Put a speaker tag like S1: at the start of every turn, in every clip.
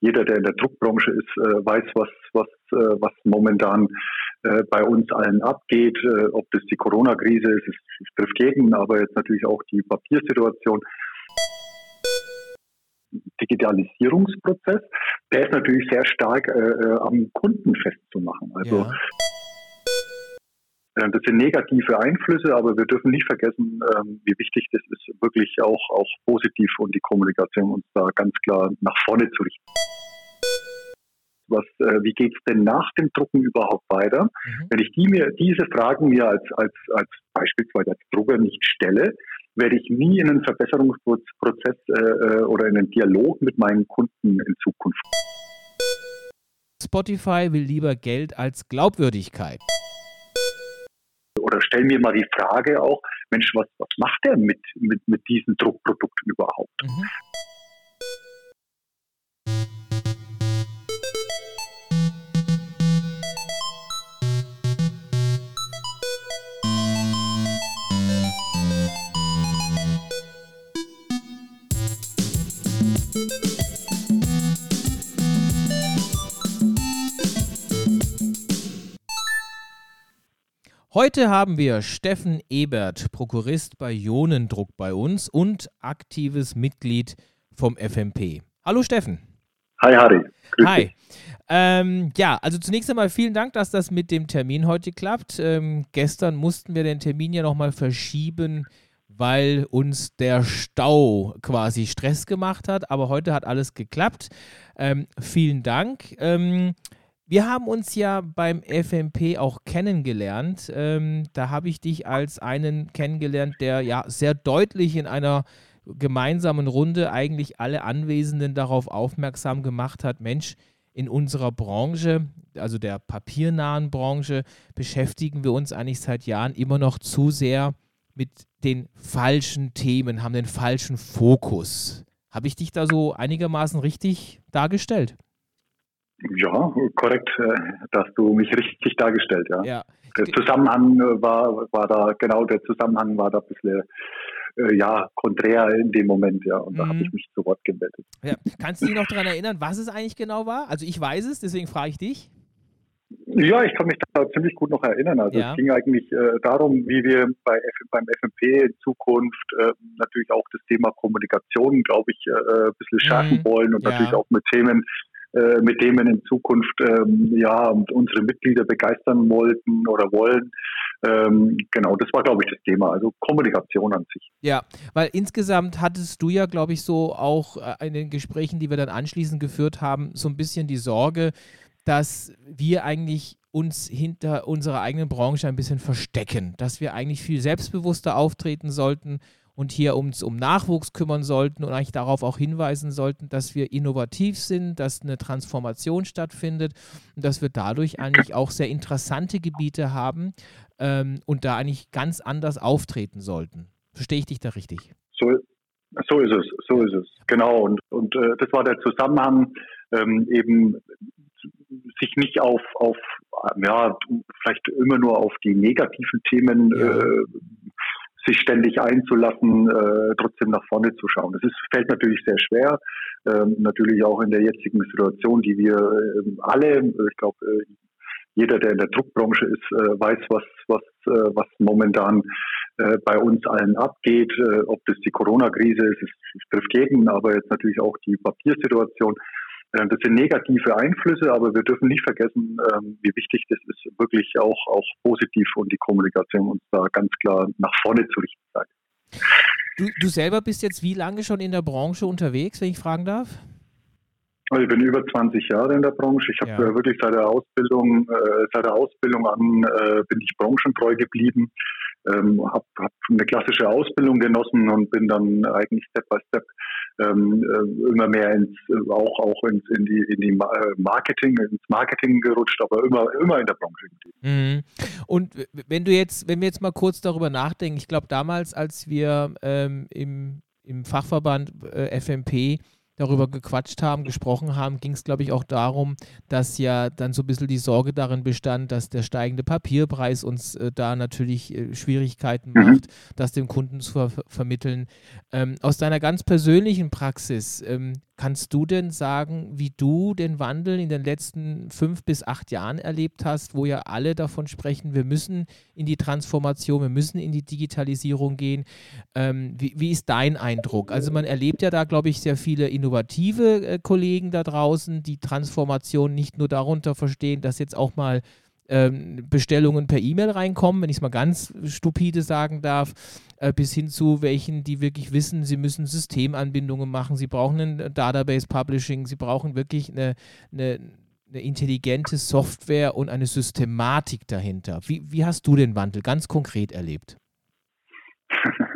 S1: jeder, der in der Druckbranche ist, äh, weiß, was, was, äh, was momentan äh, bei uns allen abgeht. Ob das die Corona-Krise ist, es trifft jeden, aber jetzt natürlich auch die Papiersituation. Digitalisierungsprozess, der ist natürlich sehr stark äh am Kunden festzumachen. Also ja. Das sind negative Einflüsse, aber wir dürfen nicht vergessen, ähm, wie wichtig das ist, wirklich auch, auch positiv und die Kommunikation uns da ganz klar nach vorne zu richten. Was, äh, wie geht es denn nach dem Drucken überhaupt weiter? Mhm. Wenn ich die mir, diese Fragen mir als, als, als beispielsweise als Drucker nicht stelle, werde ich nie in einen Verbesserungsprozess äh, äh, oder in einen Dialog mit meinen Kunden in Zukunft.
S2: Spotify will lieber Geld als Glaubwürdigkeit
S1: oder stell mir mal die Frage auch, Mensch, was, was macht der mit, mit, mit diesen Druckprodukten überhaupt? Mhm.
S2: Heute haben wir Steffen Ebert, Prokurist bei Ionendruck bei uns und aktives Mitglied vom FMP. Hallo Steffen.
S1: Hi Harry.
S2: Grüß Hi. Ähm, ja, also zunächst einmal vielen Dank, dass das mit dem Termin heute klappt. Ähm, gestern mussten wir den Termin ja nochmal verschieben, weil uns der Stau quasi Stress gemacht hat. Aber heute hat alles geklappt. Ähm, vielen Dank. Wir haben uns ja beim FMP auch kennengelernt. Ähm, da habe ich dich als einen kennengelernt, der ja sehr deutlich in einer gemeinsamen Runde eigentlich alle Anwesenden darauf aufmerksam gemacht hat, Mensch, in unserer Branche, also der papiernahen Branche, beschäftigen wir uns eigentlich seit Jahren immer noch zu sehr mit den falschen Themen, haben den falschen Fokus. Habe ich dich da so einigermaßen richtig dargestellt?
S1: Ja, korrekt, äh, dass du mich richtig dargestellt, ja. ja. Der Zusammenhang äh, war, war da, genau der Zusammenhang war da ein bisschen äh, ja, konträr in dem Moment, ja. Und mhm. da habe ich mich zu Wort gemeldet.
S2: Ja. Kannst du dich noch daran erinnern, was es eigentlich genau war? Also ich weiß es, deswegen frage ich dich.
S1: Ja, ich kann mich da ziemlich gut noch erinnern. Also ja. es ging eigentlich äh, darum, wie wir bei F beim FMP in Zukunft äh, natürlich auch das Thema Kommunikation, glaube ich, äh, ein bisschen schärfen mhm. wollen und ja. natürlich auch mit Themen äh, mit dem wir in Zukunft ähm, ja unsere Mitglieder begeistern wollten oder wollen. Ähm, genau, das war, glaube ich, das Thema, also Kommunikation an sich.
S2: Ja, weil insgesamt hattest du ja, glaube ich, so auch äh, in den Gesprächen, die wir dann anschließend geführt haben, so ein bisschen die Sorge, dass wir eigentlich uns hinter unserer eigenen Branche ein bisschen verstecken, dass wir eigentlich viel selbstbewusster auftreten sollten und hier uns um Nachwuchs kümmern sollten und eigentlich darauf auch hinweisen sollten, dass wir innovativ sind, dass eine Transformation stattfindet und dass wir dadurch eigentlich auch sehr interessante Gebiete haben ähm, und da eigentlich ganz anders auftreten sollten. Verstehe ich dich da richtig?
S1: So, so ist es, so ist es. Genau. Und, und äh, das war der Zusammenhang, ähm, eben sich nicht auf, auf ja, vielleicht immer nur auf die negativen Themen ja. äh, sich ständig einzulassen, äh, trotzdem nach vorne zu schauen. Das ist, fällt natürlich sehr schwer, ähm, natürlich auch in der jetzigen Situation, die wir äh, alle, ich glaube, äh, jeder, der in der Druckbranche ist, äh, weiß, was, was, äh, was momentan äh, bei uns allen abgeht, ob das die Corona-Krise ist, es trifft jeden, aber jetzt natürlich auch die Papiersituation. Äh, das sind negative Einflüsse, aber wir dürfen nicht vergessen, ähm, wie wichtig das ist, wirklich auch, auch positiv und die Kommunikation uns da ganz klar nach vorne zu richten.
S2: Du, du selber bist jetzt wie lange schon in der Branche unterwegs, wenn ich fragen darf?
S1: Also ich bin über 20 Jahre in der Branche. Ich habe ja. wirklich seit der Ausbildung, äh, seit der Ausbildung an äh, bin ich branchentreu geblieben, ähm, habe hab eine klassische Ausbildung genossen und bin dann eigentlich Step by Step ähm, äh, immer mehr ins, äh, auch, auch ins, in die, in die äh, Marketing, ins Marketing gerutscht, aber immer, immer in der Branche.
S2: Mhm. Und wenn du jetzt, wenn wir jetzt mal kurz darüber nachdenken, ich glaube damals, als wir ähm, im, im Fachverband äh, FMP darüber gequatscht haben, gesprochen haben, ging es, glaube ich, auch darum, dass ja dann so ein bisschen die Sorge darin bestand, dass der steigende Papierpreis uns äh, da natürlich äh, Schwierigkeiten mhm. macht, das dem Kunden zu ver vermitteln. Ähm, aus deiner ganz persönlichen Praxis, ähm, Kannst du denn sagen, wie du den Wandel in den letzten fünf bis acht Jahren erlebt hast, wo ja alle davon sprechen, wir müssen in die Transformation, wir müssen in die Digitalisierung gehen? Ähm, wie, wie, ist dein Eindruck? Also man erlebt ja da, glaube ich, sehr viele innovative äh, Kollegen da draußen, die Transformation nicht nur darunter verstehen, dass jetzt auch mal ähm, Bestellungen per E-Mail reinkommen, wenn ich es mal ganz stupide sagen darf, äh, bis hin zu welchen, die wirklich wissen, sie müssen Systemanbindungen machen, sie brauchen ein Database Publishing, sie brauchen wirklich eine, eine, eine intelligente Software und eine Systematik dahinter. Wie, wie hast du den Wandel ganz konkret erlebt?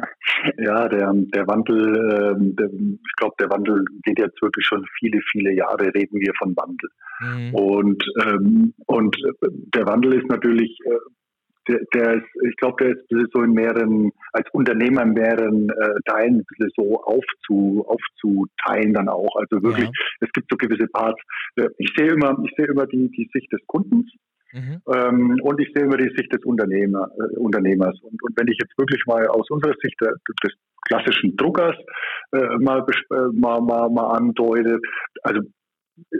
S1: Ja, der, der Wandel, ähm, der, ich glaube, der Wandel geht jetzt wirklich schon viele, viele Jahre, reden wir von Wandel. Mhm. Und, ähm, und der Wandel ist natürlich, äh, der, der ist, ich glaube, der ist so in mehreren, als Unternehmer in mehreren äh, Teilen ein bisschen so aufzu, aufzuteilen dann auch. Also wirklich, ja. es gibt so gewisse Parts. Äh, ich sehe immer, ich sehe immer die, die Sicht des Kundens Mhm. Ähm, und ich sehe immer die Sicht des Unternehmer, äh, Unternehmers. Und, und wenn ich jetzt wirklich mal aus unserer Sicht der, des klassischen Druckers äh, mal, äh, mal, mal, mal andeute, also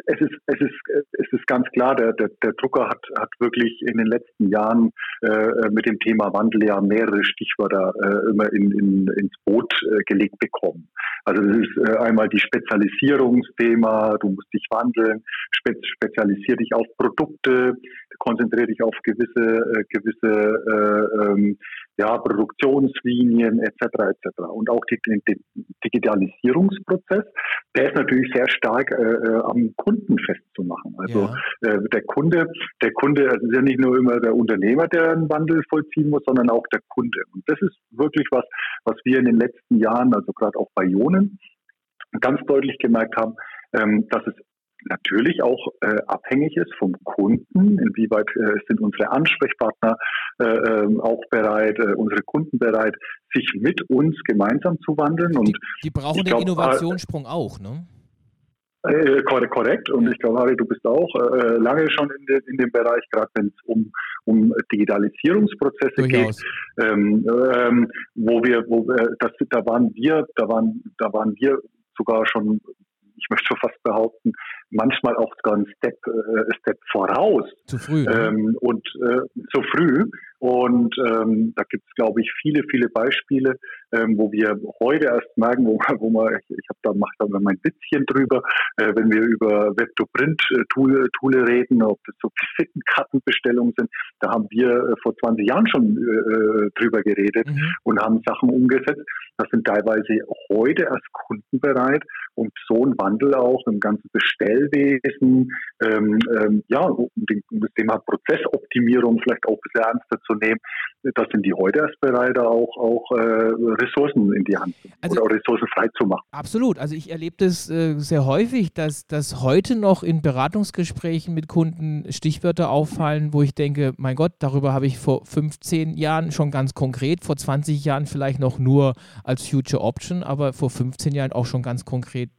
S1: es ist, es ist, es ist ganz klar, der, der, der Drucker hat, hat wirklich in den letzten Jahren äh, mit dem Thema Wandel ja mehrere Stichwörter äh, immer in, in, ins Boot äh, gelegt bekommen. Also das ist äh, einmal die Spezialisierungsthema, du musst dich wandeln, spe spezialisier dich auf Produkte, konzentriere dich auf gewisse, äh, gewisse äh, ähm, ja, Produktionslinien etc. etc. Und auch die, den Digitalisierungsprozess, der ist natürlich sehr stark äh, äh, am Kunden festzumachen. Also ja. äh, der Kunde, der Kunde, also ist ja nicht nur immer der Unternehmer, der einen Wandel vollziehen muss, sondern auch der Kunde. Und das ist wirklich was, was wir in den letzten Jahren, also gerade auch bei Ionen, ganz deutlich gemerkt haben, ähm, dass es natürlich auch äh, abhängig ist vom Kunden, inwieweit äh, sind unsere Ansprechpartner äh, ähm, auch bereit, äh, unsere Kunden bereit, sich mit uns gemeinsam zu wandeln. Und
S2: die, die brauchen den glaub, Innovationssprung auch, ne?
S1: Äh, korrekt. Und ich glaube, Harry, du bist auch äh, lange schon in, de, in dem Bereich, gerade wenn es um, um Digitalisierungsprozesse Durchaus. geht, ähm, ähm, wo wir, wo wir, das, da waren wir, da waren, da waren wir sogar schon ich möchte schon fast behaupten, manchmal auch sogar ein Step, äh, Step voraus.
S2: Zu früh.
S1: Ne? Ähm, und äh, zu früh. Und ähm, da gibt es, glaube ich, viele, viele Beispiele, ähm, wo wir heute erst merken, wo, wo man, ich, ich habe da mache da mal ein bisschen drüber, äh, wenn wir über Web-to-Print-Tool Tool reden, ob das so Visitenkartenbestellungen sind, da haben wir äh, vor 20 Jahren schon äh, drüber geredet mhm. und haben Sachen umgesetzt. Das sind teilweise heute erst Kunden bereit und so ein Wandel auch im ganzen Bestellwesen, ähm, ähm, ja, um, das Thema Prozessoptimierung vielleicht auch ein bisschen ernster zu nehmen, da sind die heute erst bereit, auch, auch äh, Ressourcen in die Hand also, oder Ressourcen frei zu machen.
S2: Absolut. Also ich erlebe das äh, sehr häufig, dass, dass heute noch in Beratungsgesprächen mit Kunden Stichwörter auffallen, wo ich denke, mein Gott, darüber habe ich vor 15 Jahren schon ganz konkret, vor 20 Jahren vielleicht noch nur als Future Option, aber vor 15 Jahren auch schon ganz konkret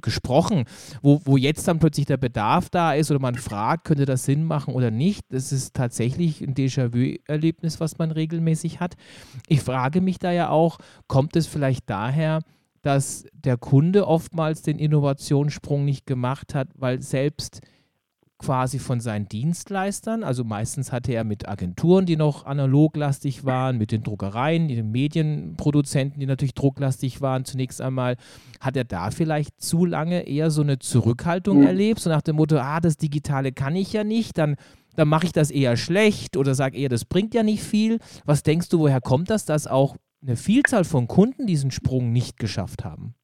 S2: gesprochen, wo, wo jetzt dann plötzlich der Bedarf da ist oder man fragt, könnte das Sinn machen oder nicht. Das ist tatsächlich ein Déjà-vu-Erlebnis, was man regelmäßig hat. Ich frage mich da ja auch, kommt es vielleicht daher, dass der Kunde oftmals den Innovationssprung nicht gemacht hat, weil selbst quasi von seinen Dienstleistern. Also meistens hatte er mit Agenturen, die noch analoglastig waren, mit den Druckereien, den Medienproduzenten, die natürlich drucklastig waren. Zunächst einmal hat er da vielleicht zu lange eher so eine Zurückhaltung mhm. erlebt, so nach dem Motto, ah, das Digitale kann ich ja nicht, dann dann mache ich das eher schlecht oder sage eher, das bringt ja nicht viel. Was denkst du, woher kommt das, dass auch eine Vielzahl von Kunden diesen Sprung nicht geschafft haben?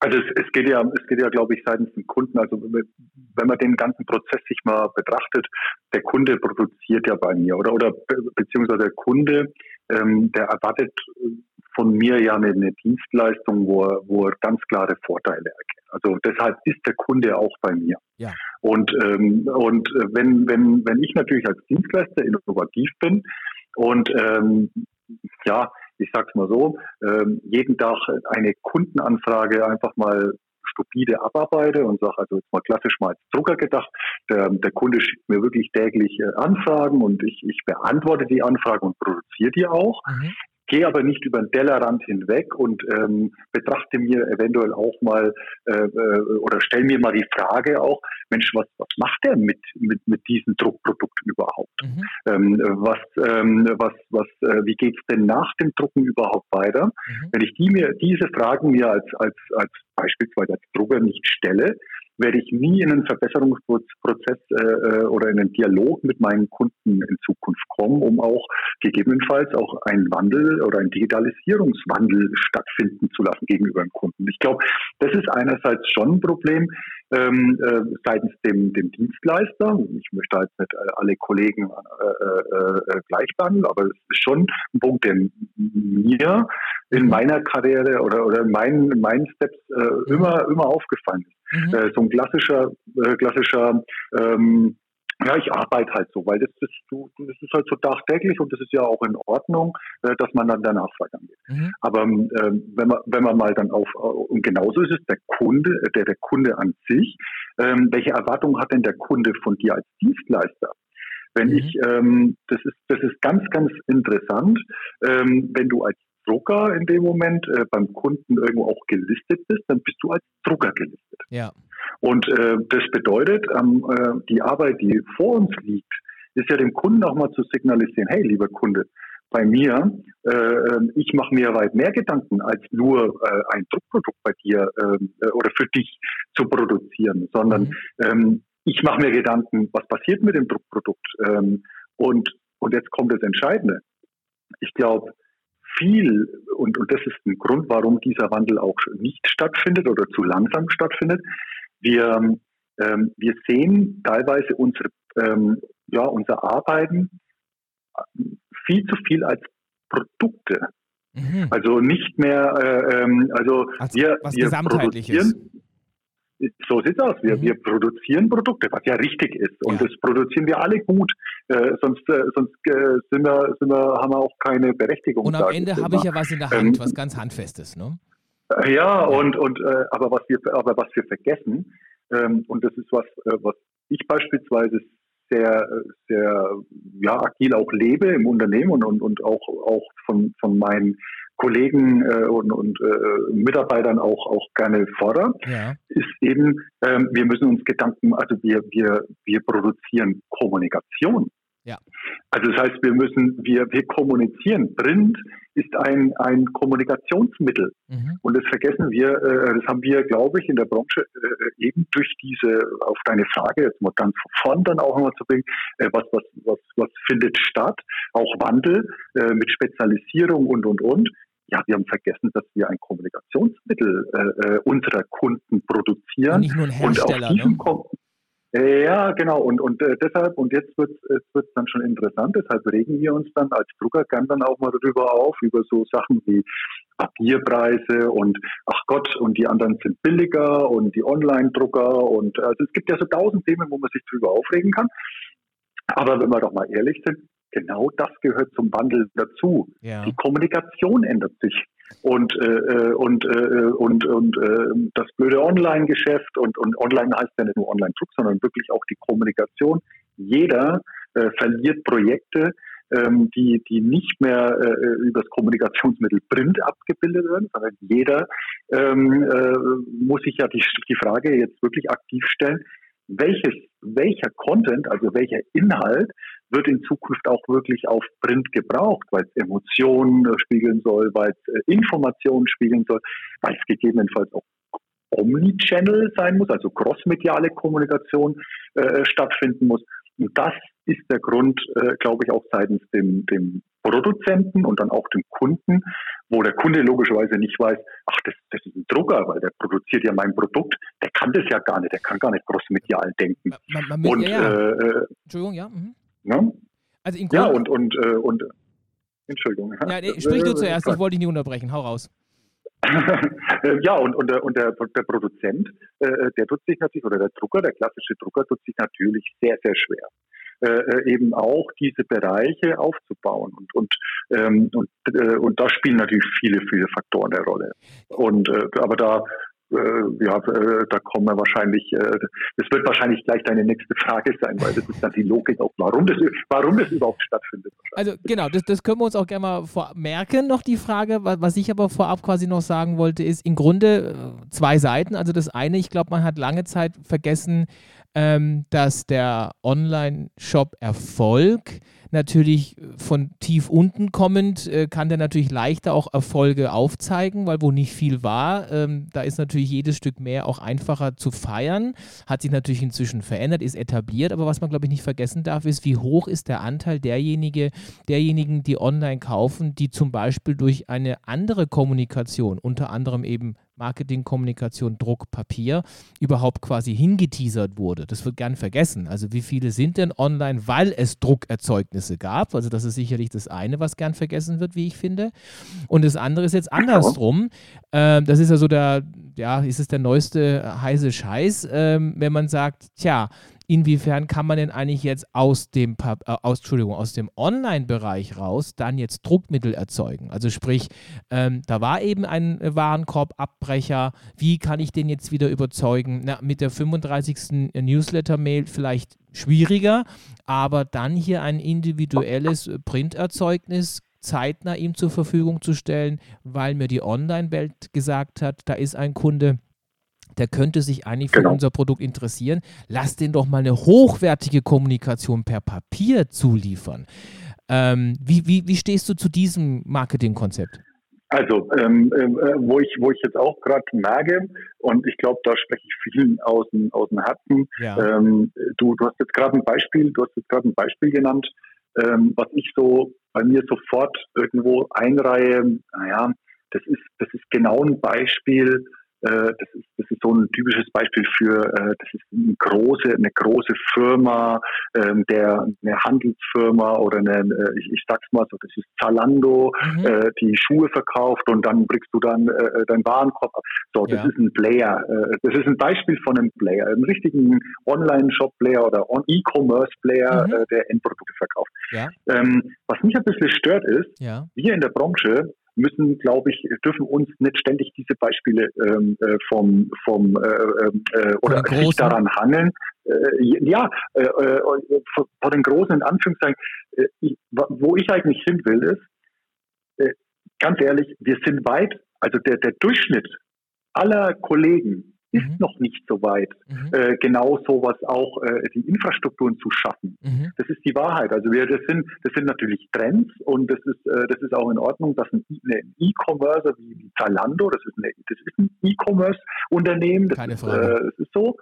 S1: Also es, es, geht ja, es geht ja, glaube ich, seitens dem Kunden. Also wenn man den ganzen Prozess sich mal betrachtet, der Kunde produziert ja bei mir oder oder beziehungsweise der Kunde, ähm, der erwartet von mir ja eine, eine Dienstleistung, wo er, wo er ganz klare Vorteile erkennt. Also deshalb ist der Kunde auch bei mir. Ja. Und ähm, und wenn wenn wenn ich natürlich als Dienstleister innovativ bin und ähm, ja ich sag's mal so, ähm, jeden Tag eine Kundenanfrage einfach mal stupide abarbeite und sage, also jetzt mal klassisch mal als Drucker gedacht, der, der Kunde schickt mir wirklich täglich äh, Anfragen und ich, ich beantworte die Anfragen und produziere die auch. Mhm. Gehe aber nicht über den Tellerrand hinweg und ähm, betrachte mir eventuell auch mal äh, äh, oder stelle mir mal die Frage auch, Mensch, was, was macht der mit, mit, mit diesen Druckprodukten überhaupt? Mhm. Ähm, was, ähm, was, was, äh, wie geht's denn nach dem Drucken überhaupt weiter? Mhm. Wenn ich die mir, diese Fragen mir als, als, als beispielsweise als Drucker nicht stelle, werde ich nie in einen Verbesserungsprozess äh, äh, oder in einen Dialog mit meinen Kunden in Zukunft kommen, um auch gegebenenfalls auch einen Wandel oder einen Digitalisierungswandel stattfinden zu lassen gegenüber dem Kunden. Ich glaube, das ist einerseits schon ein Problem ähm, äh, seitens dem, dem Dienstleister. Ich möchte halt nicht alle Kollegen äh, äh, äh, gleich behandeln, aber es ist schon ein Punkt, der mir in meiner Karriere oder, oder in meinen, in meinen Steps äh, mhm. immer, immer aufgefallen ist. Mhm. Äh, so ein klassischer, äh, klassischer ähm, ja, ich arbeite halt so, weil das, das, das ist halt so tagtäglich und das ist ja auch in Ordnung, äh, dass man dann danach weitergeht. Mhm. Aber äh, wenn man wenn man mal dann auf und genauso ist es der Kunde, der der Kunde an sich, ähm, welche Erwartungen hat denn der Kunde von dir als Dienstleister? Wenn mhm. ich, ähm, das ist das ist ganz ganz interessant, ähm, wenn du als Drucker in dem Moment äh, beim Kunden irgendwo auch gelistet bist, dann bist du als Drucker gelistet.
S2: Ja.
S1: Und äh, das bedeutet, ähm, äh, die Arbeit, die vor uns liegt, ist ja dem Kunden auch mal zu signalisieren, hey, lieber Kunde, bei mir, äh, ähm, ich mache mir weit mehr Gedanken, als nur äh, ein Druckprodukt bei dir ähm, äh, oder für dich zu produzieren, sondern mhm. ähm, ich mache mir Gedanken, was passiert mit dem Druckprodukt. Ähm, und, und jetzt kommt das Entscheidende. Ich glaube, viel, und, und das ist ein Grund, warum dieser Wandel auch nicht stattfindet oder zu langsam stattfindet. Wir, ähm, wir sehen teilweise unsere, ähm, ja, unser Arbeiten viel zu viel als Produkte. Mhm. Also nicht mehr, äh, ähm, also
S2: als,
S1: wir,
S2: was
S1: wir produzieren. So sieht es aus. Wir, mhm. wir produzieren Produkte, was ja richtig ist. Und ja. das produzieren wir alle gut. Äh, sonst äh, sonst äh, sind wir, sind wir, haben wir auch keine Berechtigung.
S2: Und am Ende habe ich ja was in der Hand, ähm, was ganz Handfestes. Ne?
S1: Äh, ja, und, und äh, aber, was wir, aber was wir vergessen, ähm, und das ist was, äh, was ich beispielsweise sehr, sehr ja, agil auch lebe im Unternehmen und, und, und auch, auch von, von meinen Kollegen äh, und, und äh, Mitarbeitern auch, auch gerne fordere, ja. ist eben, ähm, wir müssen uns Gedanken, also wir, wir, wir produzieren Kommunikation.
S2: Ja.
S1: Also das heißt, wir müssen, wir, wir kommunizieren. Print ist ein, ein Kommunikationsmittel. Mhm. Und das vergessen wir, äh, das haben wir, glaube ich, in der Branche äh, eben durch diese, auf deine Frage jetzt mal ganz vorn dann auch nochmal zu bringen, äh, was, was, was, was findet statt? Auch Wandel äh, mit Spezialisierung und, und, und. Ja, wir haben vergessen, dass wir ein Kommunikationsmittel äh, äh unserer Kunden produzieren. Und
S2: nicht nur ein Hersteller, und auf diesem
S1: ne? Ja, genau. Und, und äh, deshalb, und jetzt wird es dann schon interessant, deshalb regen wir uns dann als Drucker gern dann auch mal darüber auf, über so Sachen wie Papierpreise und ach Gott, und die anderen sind billiger und die Online-Drucker und also es gibt ja so tausend Themen, wo man sich drüber aufregen kann. Aber wenn wir doch mal ehrlich sind, genau das gehört zum Wandel dazu. Ja. Die Kommunikation ändert sich. Und, äh, äh und, äh, und, und äh, das blöde Online-Geschäft und, und Online heißt ja nicht nur Online-Druck, sondern wirklich auch die Kommunikation. Jeder äh, verliert Projekte, ähm, die, die nicht mehr äh, über das Kommunikationsmittel Print abgebildet werden, sondern jeder ähm, äh, muss sich ja die, die Frage jetzt wirklich aktiv stellen, welches, welcher Content, also welcher Inhalt wird in Zukunft auch wirklich auf Print gebraucht, weil es Emotionen äh, spiegeln soll, weil es äh, Informationen spiegeln soll, weil es gegebenenfalls auch Omnichannel sein muss, also crossmediale Kommunikation äh, stattfinden muss. Und das ist der Grund, äh, glaube ich, auch seitens dem, dem Produzenten und dann auch dem Kunden, wo der Kunde logischerweise nicht weiß, ach, das, das ist ein Drucker, weil der produziert ja mein Produkt, der kann das ja gar nicht, der kann gar nicht crossmedial denken.
S2: Man, man, man, und, ja, ja. Äh, äh, Entschuldigung, ja. Mhm.
S1: Ne? Also ja, und, und, äh, und Entschuldigung.
S2: Ja, nee, sprich du zuerst, ich wollte dich nicht unterbrechen, hau raus.
S1: ja, und, und, der, und der, der Produzent, äh, der tut sich natürlich, oder der Drucker, der klassische Drucker, tut sich natürlich sehr, sehr schwer. Äh, äh, eben auch diese Bereiche aufzubauen. Und, und, ähm, und, äh, und da spielen natürlich viele, viele Faktoren eine Rolle. Und, äh, aber da ja, äh, da kommen wir wahrscheinlich, äh, das wird wahrscheinlich gleich deine nächste Frage sein, weil das ist dann die Logik auch, warum das, warum das überhaupt stattfindet.
S2: Also genau, das, das können wir uns auch gerne mal merken, noch die Frage. Was ich aber vorab quasi noch sagen wollte, ist im Grunde äh, zwei Seiten. Also das eine, ich glaube, man hat lange Zeit vergessen, ähm, dass der Online-Shop Erfolg natürlich von tief unten kommend, äh, kann der natürlich leichter auch Erfolge aufzeigen, weil wo nicht viel war, ähm, da ist natürlich jedes Stück mehr auch einfacher zu feiern. Hat sich natürlich inzwischen verändert, ist etabliert, aber was man, glaube ich, nicht vergessen darf, ist, wie hoch ist der Anteil derjenige, derjenigen, die online kaufen, die zum Beispiel durch eine andere Kommunikation, unter anderem eben Marketing, Kommunikation, Druck, Papier überhaupt quasi hingeteasert wurde. Das wird gern vergessen. Also wie viele sind denn online, weil es Druckerzeugnisse gab? Also das ist sicherlich das eine, was gern vergessen wird, wie ich finde. Und das andere ist jetzt andersrum. Ähm, das ist ja so der, ja, ist es der neueste heiße Scheiß, ähm, wenn man sagt, tja, inwiefern kann man denn eigentlich jetzt aus dem, äh, dem Online-Bereich raus dann jetzt Druckmittel erzeugen? Also sprich, ähm, da war eben ein Warenkorbabbrecher. Wie kann ich den jetzt wieder überzeugen? Na, mit der 35. Newsletter-Mail vielleicht schwieriger, aber dann hier ein individuelles Printerzeugnis zeitnah ihm zur Verfügung zu stellen, weil mir die Online-Welt gesagt hat, da ist ein Kunde, der könnte sich eigentlich für genau. unser Produkt interessieren. Lass den doch mal eine hochwertige Kommunikation per Papier zuliefern. Ähm, wie, wie, wie stehst du zu diesem Marketingkonzept?
S1: Also, ähm, äh, wo ich wo ich jetzt auch gerade merke und ich glaube, da spreche ich vielen aus dem aus dem Herzen. Ja. Ähm, du du hast jetzt gerade ein Beispiel, du hast jetzt gerade ein Beispiel genannt, ähm, was ich so bei mir sofort irgendwo einreihe. Naja, das ist das ist genau ein Beispiel das ist, das ist so ein typisches Beispiel für, äh, das ist eine große, eine große Firma, ähm, der, eine Handelsfirma oder eine, äh, ich, ich sag's mal so, das ist Zalando, mhm. äh, die Schuhe verkauft und dann bringst du dann äh, deinen Warenkorb ab. So, das ja. ist ein Player. Äh, das ist ein Beispiel von einem Player, einem richtigen Online-Shop-Player oder E-Commerce-Player, mhm. äh, der Endprodukte verkauft. Ja. Ähm, was mich ein bisschen stört ist, ja. wir in der Branche müssen, glaube ich, dürfen uns nicht ständig diese Beispiele ähm, äh, vom, vom äh, äh, oder sich daran hangeln. Äh, ja, äh, äh, vor den großen in Anführungszeichen, ich, wo ich eigentlich hin will, ist, ganz ehrlich, wir sind weit, also der, der Durchschnitt aller Kollegen ist mhm. noch nicht so weit, mhm. äh, genau sowas auch äh, die Infrastrukturen zu schaffen. Mhm. Das ist die Wahrheit. Also wir, das sind, das sind natürlich Trends und das ist, äh, das ist auch in Ordnung, dass ein E-Commerce wie, wie Zalando, das ist, eine, das ist ein E-Commerce-Unternehmen, das, ist, äh, das ist so.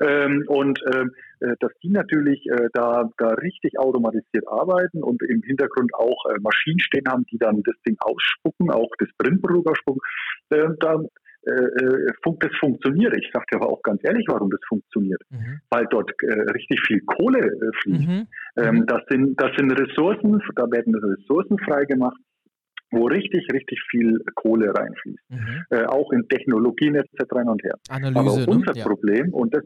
S1: Ähm, und ähm, äh, dass die natürlich äh, da, da richtig automatisiert arbeiten und im Hintergrund auch äh, Maschinen stehen haben, die dann das Ding ausspucken, auch das Printprodukt ausspucken. Äh, da, das funktioniert. Ich sage dir aber auch ganz ehrlich, warum das funktioniert. Mhm. Weil dort äh, richtig viel Kohle äh, fließt. Mhm. Ähm, mhm. das, sind, das sind Ressourcen, da werden Ressourcen freigemacht, wo richtig, richtig viel Kohle reinfließt. Mhm. Äh, auch in Technologien etc. rein und her.
S2: Analyse,
S1: aber
S2: ne?
S1: unser
S2: ne?
S1: Problem, und das,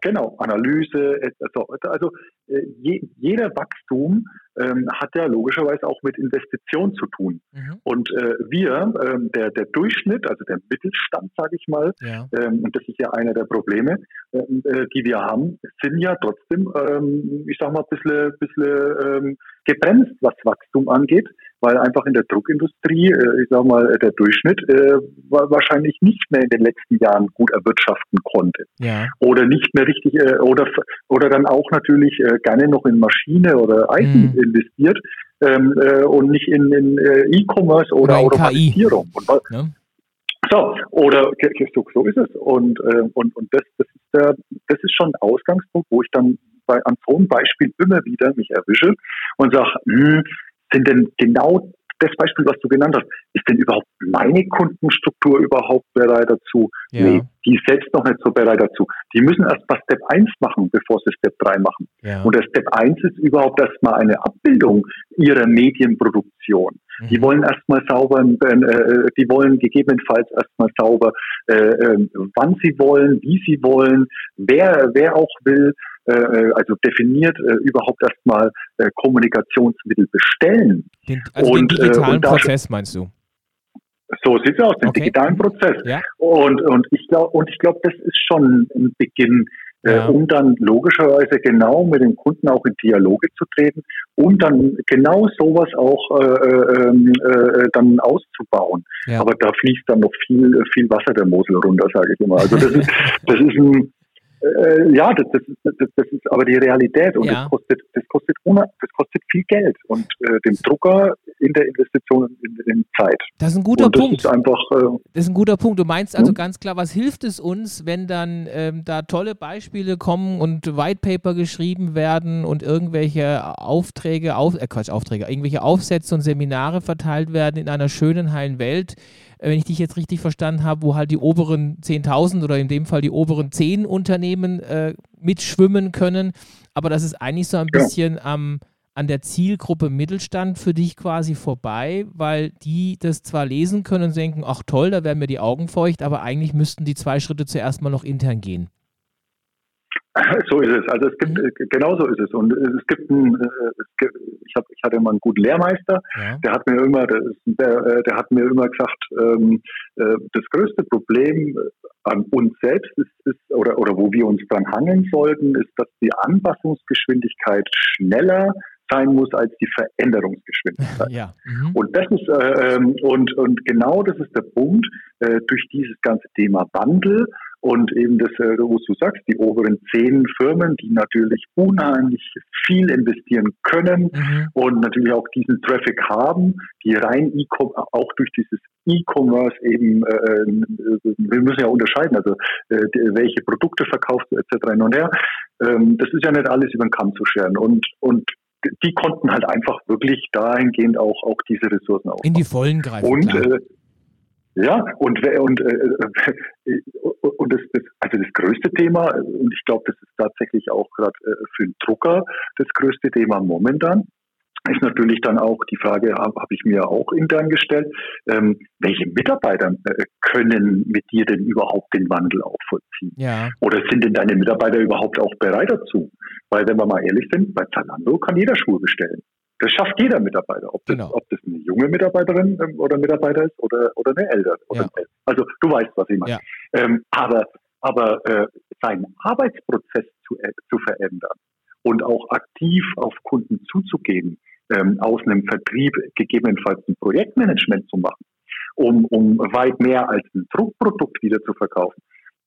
S1: genau, Analyse. Also, also je, jeder Wachstum ähm, hat ja logischerweise auch mit Investition zu tun. Mhm. Und äh, wir, ähm, der, der Durchschnitt, also der Mittelstand, sage ich mal, ja. ähm, und das ist ja einer der Probleme, ähm, äh, die wir haben, sind ja trotzdem, ähm, ich sag mal, ein bisschen, bisschen ähm, gebremst, was Wachstum angeht weil einfach in der Druckindustrie, äh, ich sag mal, der Durchschnitt äh, wahrscheinlich nicht mehr in den letzten Jahren gut erwirtschaften konnte. Ja. Oder nicht mehr richtig, äh, oder, oder dann auch natürlich äh, gerne noch in Maschine oder Eisen mhm. investiert ähm, äh, und nicht in, in äh, E-Commerce oder, oder Automatisierung. Und, ja. So, oder so, so ist es. Und, äh, und, und das, das, ist der, das ist schon ein Ausgangspunkt, wo ich dann bei, an so einem Beispiel immer wieder mich erwische und sage, hm, sind denn genau das Beispiel, was du genannt hast, ist denn überhaupt meine Kundenstruktur überhaupt bereit dazu? Ja. Nee, die ist selbst noch nicht so bereit dazu. Die müssen erst mal Step 1 machen, bevor sie Step 3 machen. Ja. Und der Step 1 ist überhaupt erstmal eine Abbildung ihrer Medienproduktion. Mhm. Die wollen erstmal sauber, äh, die wollen gegebenenfalls erstmal sauber, äh, äh, wann sie wollen, wie sie wollen, wer, wer auch will, äh, äh, also definiert äh, überhaupt erstmal Kommunikationsmittel bestellen.
S2: Den, also und, den digitalen und Prozess meinst du?
S1: So sieht es aus, den okay. digitalen Prozess. Ja. Und, und ich glaube, und ich glaube, das ist schon ein Beginn, äh, ja. äh, um dann logischerweise genau mit dem Kunden auch in Dialoge zu treten und dann genau sowas auch äh, äh, äh, dann auszubauen. Ja. Aber da fließt dann noch viel, viel Wasser der Mosel runter, sage ich immer. Also das ist, das ist ein äh, ja, das, das, das, das, ist aber die Realität und ja. das, kostet, das, kostet ohne, das kostet viel Geld und äh, dem Drucker in der Investition in, in Zeit.
S2: Das ist ein guter Punkt.
S1: Einfach, äh,
S2: das ist ein guter Punkt. Du meinst also ja. ganz klar, was hilft es uns, wenn dann ähm, da tolle Beispiele kommen und White Paper geschrieben werden und irgendwelche Aufträge, auf, äh Quatsch, Aufträge, irgendwelche Aufsätze und Seminare verteilt werden in einer schönen, heilen Welt wenn ich dich jetzt richtig verstanden habe, wo halt die oberen 10.000 oder in dem Fall die oberen 10 Unternehmen äh, mitschwimmen können. Aber das ist eigentlich so ein ja. bisschen am, an der Zielgruppe Mittelstand für dich quasi vorbei, weil die das zwar lesen können und denken, ach toll, da werden mir die Augen feucht, aber eigentlich müssten die zwei Schritte zuerst mal noch intern gehen.
S1: So ist es. Also es gibt mhm. genau so ist es. Und es gibt ein, äh, ich, hab, ich hatte mal einen guten Lehrmeister, ja. der hat mir immer, der, der, äh, der, hat mir immer gesagt, ähm, äh, das größte Problem an uns selbst ist, ist oder, oder wo wir uns dran hangeln sollten, ist, dass die Anpassungsgeschwindigkeit schneller sein muss als die Veränderungsgeschwindigkeit. Ja. Mhm. Und das ist äh, ähm, und und genau das ist der Punkt äh, durch dieses ganze Thema Wandel und eben das, äh, was du sagst, die oberen zehn Firmen, die natürlich unheimlich viel investieren können mhm. und natürlich auch diesen Traffic haben, die rein e auch durch dieses E-Commerce eben, äh, äh, wir müssen ja unterscheiden, also äh, welche Produkte verkaufst du etc. hin und her. Ähm, das ist ja nicht alles über den Kamm zu scheren. Und, und die konnten halt einfach wirklich dahingehend auch, auch diese Ressourcen aufbauen.
S2: In die Vollen greifen.
S1: Und äh, ja, und, und, äh, äh, und das, das, also das größte Thema, und ich glaube, das ist tatsächlich auch gerade äh, für den Drucker das größte Thema momentan, ist natürlich dann auch die Frage, habe hab ich mir auch intern gestellt, ähm, welche Mitarbeiter äh, können mit dir denn überhaupt den Wandel auch vollziehen? Ja. Oder sind denn deine Mitarbeiter überhaupt auch bereit dazu? Weil wenn wir mal ehrlich sind, bei Zalando kann jeder Schuhe bestellen. Das schafft jeder Mitarbeiter, ob das, genau. ob das eine junge Mitarbeiterin ähm, oder Mitarbeiter ist oder, oder eine ältere. Oder ja. also du weißt, was ich meine. Ja. Ähm, aber aber äh, seinen Arbeitsprozess zu, äh, zu verändern und auch aktiv auf Kunden zuzugehen, ähm, aus einem Vertrieb gegebenenfalls ein Projektmanagement zu machen, um, um weit mehr als ein Druckprodukt wieder zu verkaufen.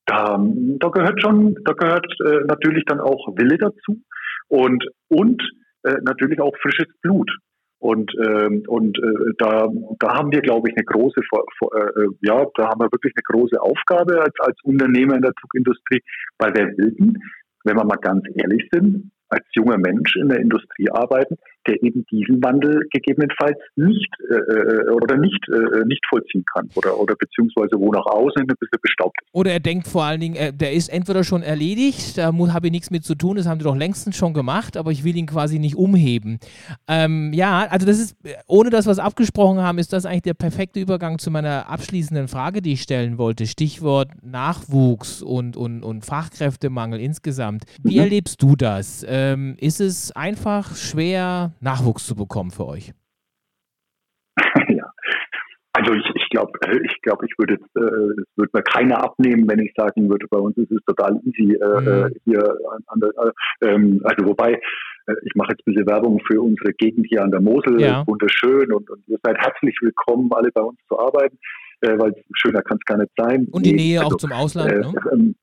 S1: Da, da gehört schon, da gehört äh, natürlich dann auch Wille dazu und, und äh, natürlich auch frisches Blut. Und, ähm, und äh, da, da haben wir, glaube ich, eine große, äh, ja, da haben wir wirklich eine große Aufgabe als, als Unternehmer in der Zugindustrie, weil wir wissen, wenn wir mal ganz ehrlich sind, als junger Mensch in der Industrie arbeiten, der eben diesen Wandel gegebenenfalls nicht äh, äh, oder nicht, äh, nicht vollziehen kann oder, oder beziehungsweise wo nach außen ein bisschen bestaubt ist.
S2: Oder er denkt vor allen Dingen, äh, der ist entweder schon erledigt, da habe ich nichts mit zu tun, das haben die doch längstens schon gemacht, aber ich will ihn quasi nicht umheben. Ähm, ja, also das ist, ohne dass wir es abgesprochen haben, ist das eigentlich der perfekte Übergang zu meiner abschließenden Frage, die ich stellen wollte. Stichwort Nachwuchs und, und, und Fachkräftemangel insgesamt. Wie mhm. erlebst du das? Ähm, ist es einfach schwer, Nachwuchs zu bekommen für euch?
S1: ja, also ich, ich glaube, äh, ich glaube, ich würde äh, es würde mir keiner abnehmen, wenn ich sagen würde, bei uns ist es total easy äh, mhm. Äh, hier an, der, äh, ähm, also wobei äh, ich mache jetzt ein bisschen Werbung für unsere Gegend hier an der Mosel, ja. wunderschön und, und ihr seid herzlich willkommen, alle bei uns zu arbeiten, weil schöner kann es gar nicht sein.
S2: Und die Nähe also, auch zum Ausland, ne?
S1: Ähm,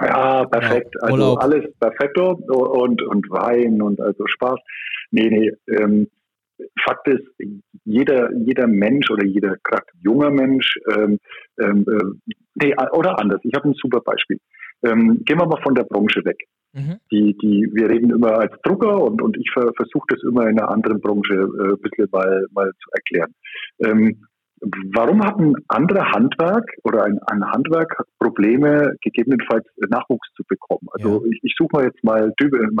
S1: ja, perfekt. Ja, also alles perfetto und, und Wein und also Spaß. Nee, nee. Ähm, Fakt ist, jeder, jeder Mensch oder jeder gerade junger Mensch, ähm, ähm, äh, nee, oder anders, ich habe ein super Beispiel. Ähm, gehen wir mal von der Branche weg. Mhm. Die, die, wir reden immer als Drucker und, und ich ver, versuche das immer in einer anderen Branche äh, ein bisschen mal, mal zu erklären. Ähm, Warum hat ein anderer Handwerk oder ein, ein Handwerk Probleme, gegebenenfalls Nachwuchs zu bekommen? Also ja. ich, ich suche mal jetzt mal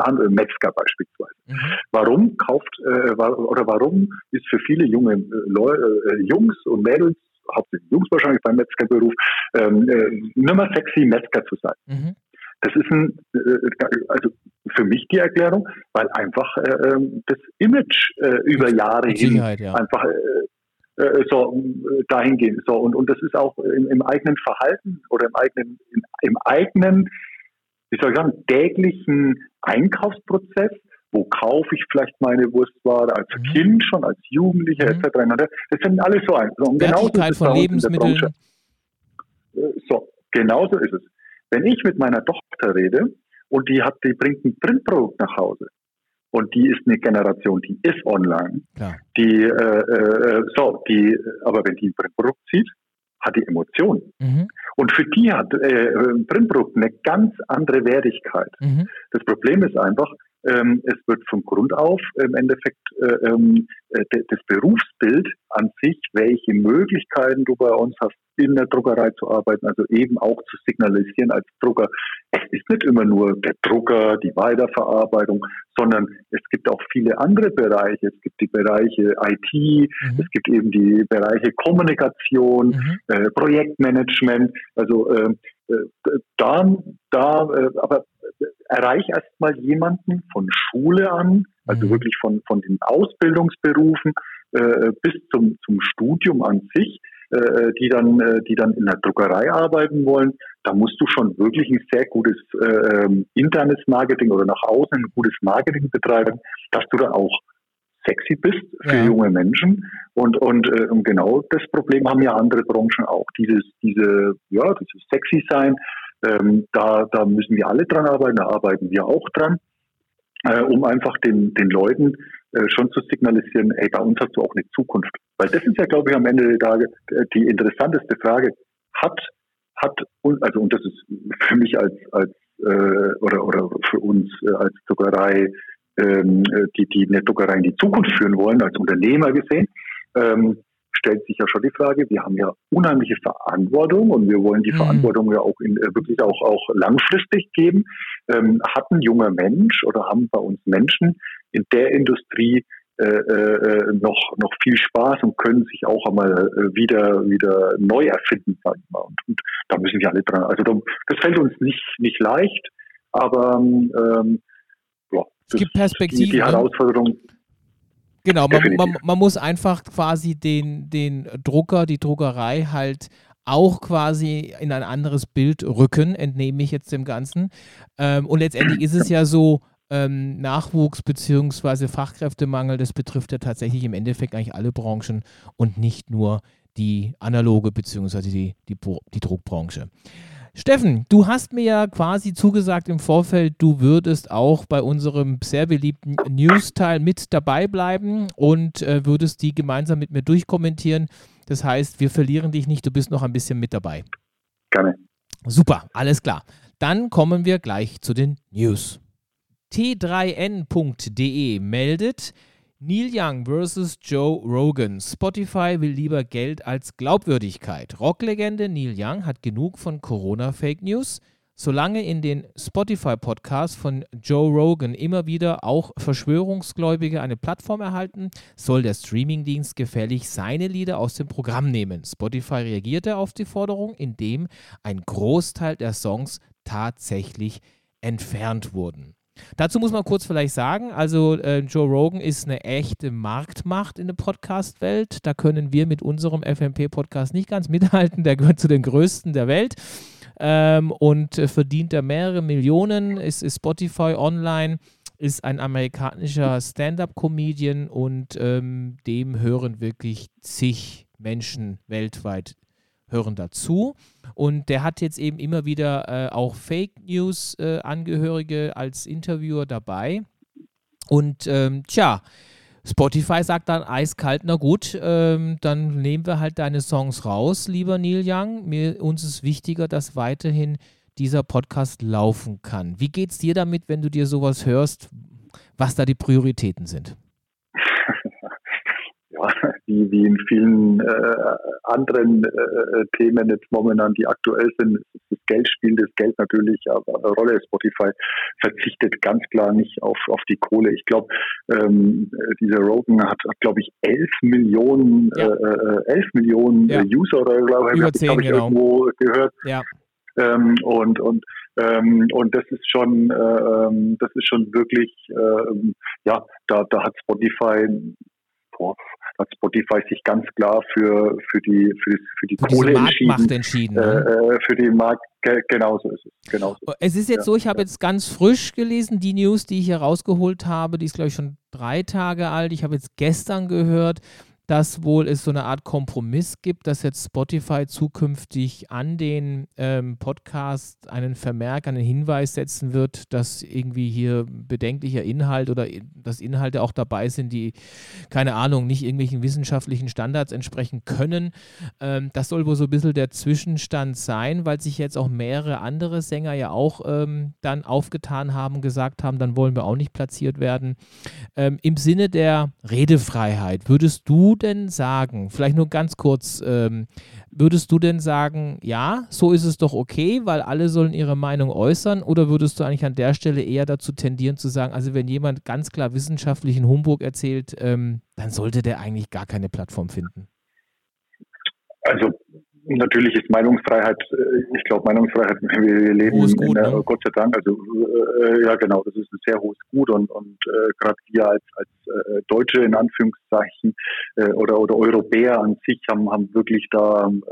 S1: Handel, Metzger beispielsweise. Mhm. Warum kauft äh, oder warum ist für viele junge äh, äh, Jungs und Mädels, hauptsächlich Jungs wahrscheinlich beim Metzgerberuf, ähm, äh, nicht mehr sexy Metzger zu sein? Mhm. Das ist ein, äh, also für mich die Erklärung, weil einfach äh, ähm, das Image äh, über Jahre hin ja. einfach äh, so äh, dahingehend. So und und das ist auch im, im eigenen Verhalten oder im eigenen im, im eigenen, wie soll ich sagen, täglichen Einkaufsprozess. Wo kaufe ich vielleicht meine Wurstware als mhm. Kind schon, als Jugendlicher mhm. etc. Das sind alles so ein. So,
S2: und Wertigkeit von Lebensmitteln.
S1: Äh, so, genauso ist es. Wenn ich mit meiner Tochter rede und die hat, die bringt ein Printprodukt nach Hause, und die ist eine Generation, die ist online. Klar. Die, äh, äh, so, die, aber wenn die ein Printprodukt sieht, hat die Emotionen. Mhm. Und für die hat äh, ein Printprodukt eine ganz andere Wertigkeit. Mhm. Das Problem ist einfach, ähm, es wird von Grund auf im Endeffekt äh, ähm, äh, das Berufsbild an sich, welche Möglichkeiten du bei uns hast, in der Druckerei zu arbeiten, also eben auch zu signalisieren als Drucker. Es ist nicht immer nur der Drucker, die Weiterverarbeitung, sondern es gibt auch viele andere Bereiche. Es gibt die Bereiche IT, mhm. es gibt eben die Bereiche Kommunikation, mhm. äh, Projektmanagement. Also äh, äh da, da, äh, aber erreich erstmal jemanden von Schule an, also mhm. wirklich von, von den Ausbildungsberufen äh, bis zum, zum Studium an sich, äh, die dann, äh, die dann in der Druckerei arbeiten wollen, da musst du schon wirklich ein sehr gutes äh, ähm, internes Marketing oder nach außen ein gutes Marketing betreiben, dass du dann auch sexy bist für ja. junge Menschen. Und, und, äh, und genau das Problem haben ja andere Branchen auch. Dieses, diese, ja, dieses sexy sein, ähm, da, da müssen wir alle dran arbeiten, da arbeiten wir auch dran, äh, um einfach den, den Leuten äh, schon zu signalisieren, hey, bei uns hast du auch eine Zukunft. Weil das ist ja, glaube ich, am Ende der Tage äh, die interessanteste Frage. Hat, hat, also, und das ist für mich als, als äh, oder, oder für uns äh, als Druckerei, ähm, die, die eine Druckerei in die Zukunft führen wollen, als Unternehmer gesehen, ähm, stellt sich ja schon die Frage, wir haben ja unheimliche Verantwortung und wir wollen die mhm. Verantwortung ja auch in, wirklich auch, auch langfristig geben. Ähm, hat ein junger Mensch oder haben bei uns Menschen in der Industrie äh, äh, noch, noch viel Spaß und können sich auch einmal äh, wieder, wieder neu erfinden, sag ich mal. Und, und da müssen wir alle dran. Also das fällt uns nicht, nicht leicht, aber ähm,
S2: ja, es gibt Perspektiven.
S1: Die, die Herausforderung.
S2: Genau, man, man, man, muss einfach quasi den, den Drucker, die Druckerei halt auch quasi in ein anderes Bild rücken, entnehme ich jetzt dem Ganzen. Ähm, und letztendlich ist es ja so, ähm, Nachwuchs bzw. Fachkräftemangel, das betrifft ja tatsächlich im Endeffekt eigentlich alle Branchen und nicht nur die analoge bzw. Die, die, die Druckbranche. Steffen, du hast mir ja quasi zugesagt im Vorfeld, du würdest auch bei unserem sehr beliebten News-Teil mit dabei bleiben und äh, würdest die gemeinsam mit mir durchkommentieren. Das heißt, wir verlieren dich nicht, du bist noch ein bisschen mit dabei.
S1: Gerne.
S2: Super, alles klar. Dann kommen wir gleich zu den News. T3N.de meldet, Neil Young vs. Joe Rogan. Spotify will lieber Geld als Glaubwürdigkeit. Rocklegende Neil Young hat genug von Corona-Fake News. Solange in den Spotify-Podcasts von Joe Rogan immer wieder auch Verschwörungsgläubige eine Plattform erhalten, soll der Streamingdienst gefällig seine Lieder aus dem Programm nehmen. Spotify reagierte auf die Forderung, indem ein Großteil der Songs tatsächlich entfernt wurden. Dazu muss man kurz vielleicht sagen, also äh, Joe Rogan ist eine echte Marktmacht in der Podcast-Welt. Da können wir mit unserem FMP-Podcast nicht ganz mithalten. Der gehört zu den größten der Welt ähm, und äh, verdient da mehrere Millionen. Es ist Spotify online, ist ein amerikanischer Stand-up-Comedian und ähm, dem hören wirklich zig Menschen weltweit hören dazu. Und der hat jetzt eben immer wieder äh, auch Fake News-Angehörige äh, als Interviewer dabei. Und ähm, tja, Spotify sagt dann eiskalt, na gut, ähm, dann nehmen wir halt deine Songs raus, lieber Neil Young. Mir, uns ist wichtiger, dass weiterhin dieser Podcast laufen kann. Wie geht's dir damit, wenn du dir sowas hörst, was da die Prioritäten sind?
S1: Wie, wie in vielen äh, anderen äh, Themen jetzt momentan, die aktuell sind, das Geld spielt das Geld natürlich aber eine Rolle. Spotify verzichtet ganz klar nicht auf, auf die Kohle. Ich glaube, ähm, dieser Rogan hat, hat glaube ich, 11 Millionen, ja. äh, 11 äh, Millionen ja. User oder glaube
S2: ich, habe ich genau.
S1: irgendwo gehört.
S2: Ja.
S1: Ähm, und und ähm, und das ist schon äh, ähm, das ist schon wirklich äh, ja da da hat Spotify boah, hat Spotify sich ganz klar für, für die, für, für die für Kohle entschieden.
S2: entschieden ne?
S1: äh, für die Markt, genauso ist es. Genauso.
S2: Es ist jetzt ja, so, ich habe ja. jetzt ganz frisch gelesen, die News, die ich hier rausgeholt habe, die ist, glaube ich, schon drei Tage alt. Ich habe jetzt gestern gehört, dass wohl es so eine Art Kompromiss gibt, dass jetzt Spotify zukünftig an den ähm, Podcast einen Vermerk, einen Hinweis setzen wird, dass irgendwie hier bedenklicher Inhalt oder dass Inhalte auch dabei sind, die, keine Ahnung, nicht irgendwelchen wissenschaftlichen Standards entsprechen können. Ähm, das soll wohl so ein bisschen der Zwischenstand sein, weil sich jetzt auch mehrere andere Sänger ja auch ähm, dann aufgetan haben, gesagt haben, dann wollen wir auch nicht platziert werden. Ähm, Im Sinne der Redefreiheit, würdest du denn sagen, vielleicht nur ganz kurz, ähm, würdest du denn sagen, ja, so ist es doch okay, weil alle sollen ihre Meinung äußern? Oder würdest du eigentlich an der Stelle eher dazu tendieren zu sagen, also wenn jemand ganz klar wissenschaftlichen Humbug erzählt, ähm, dann sollte der eigentlich gar keine Plattform finden?
S1: Also natürlich ist Meinungsfreiheit, äh, ich glaube Meinungsfreiheit, wir leben
S2: hohes Gut,
S1: der,
S2: ne?
S1: Gott sei Dank, also äh, ja genau, das ist ein sehr hohes Gut und, und äh, gerade wir als, als äh, Deutsche in Anführungszeichen äh, oder, oder Europäer an sich haben, haben wirklich da ähm,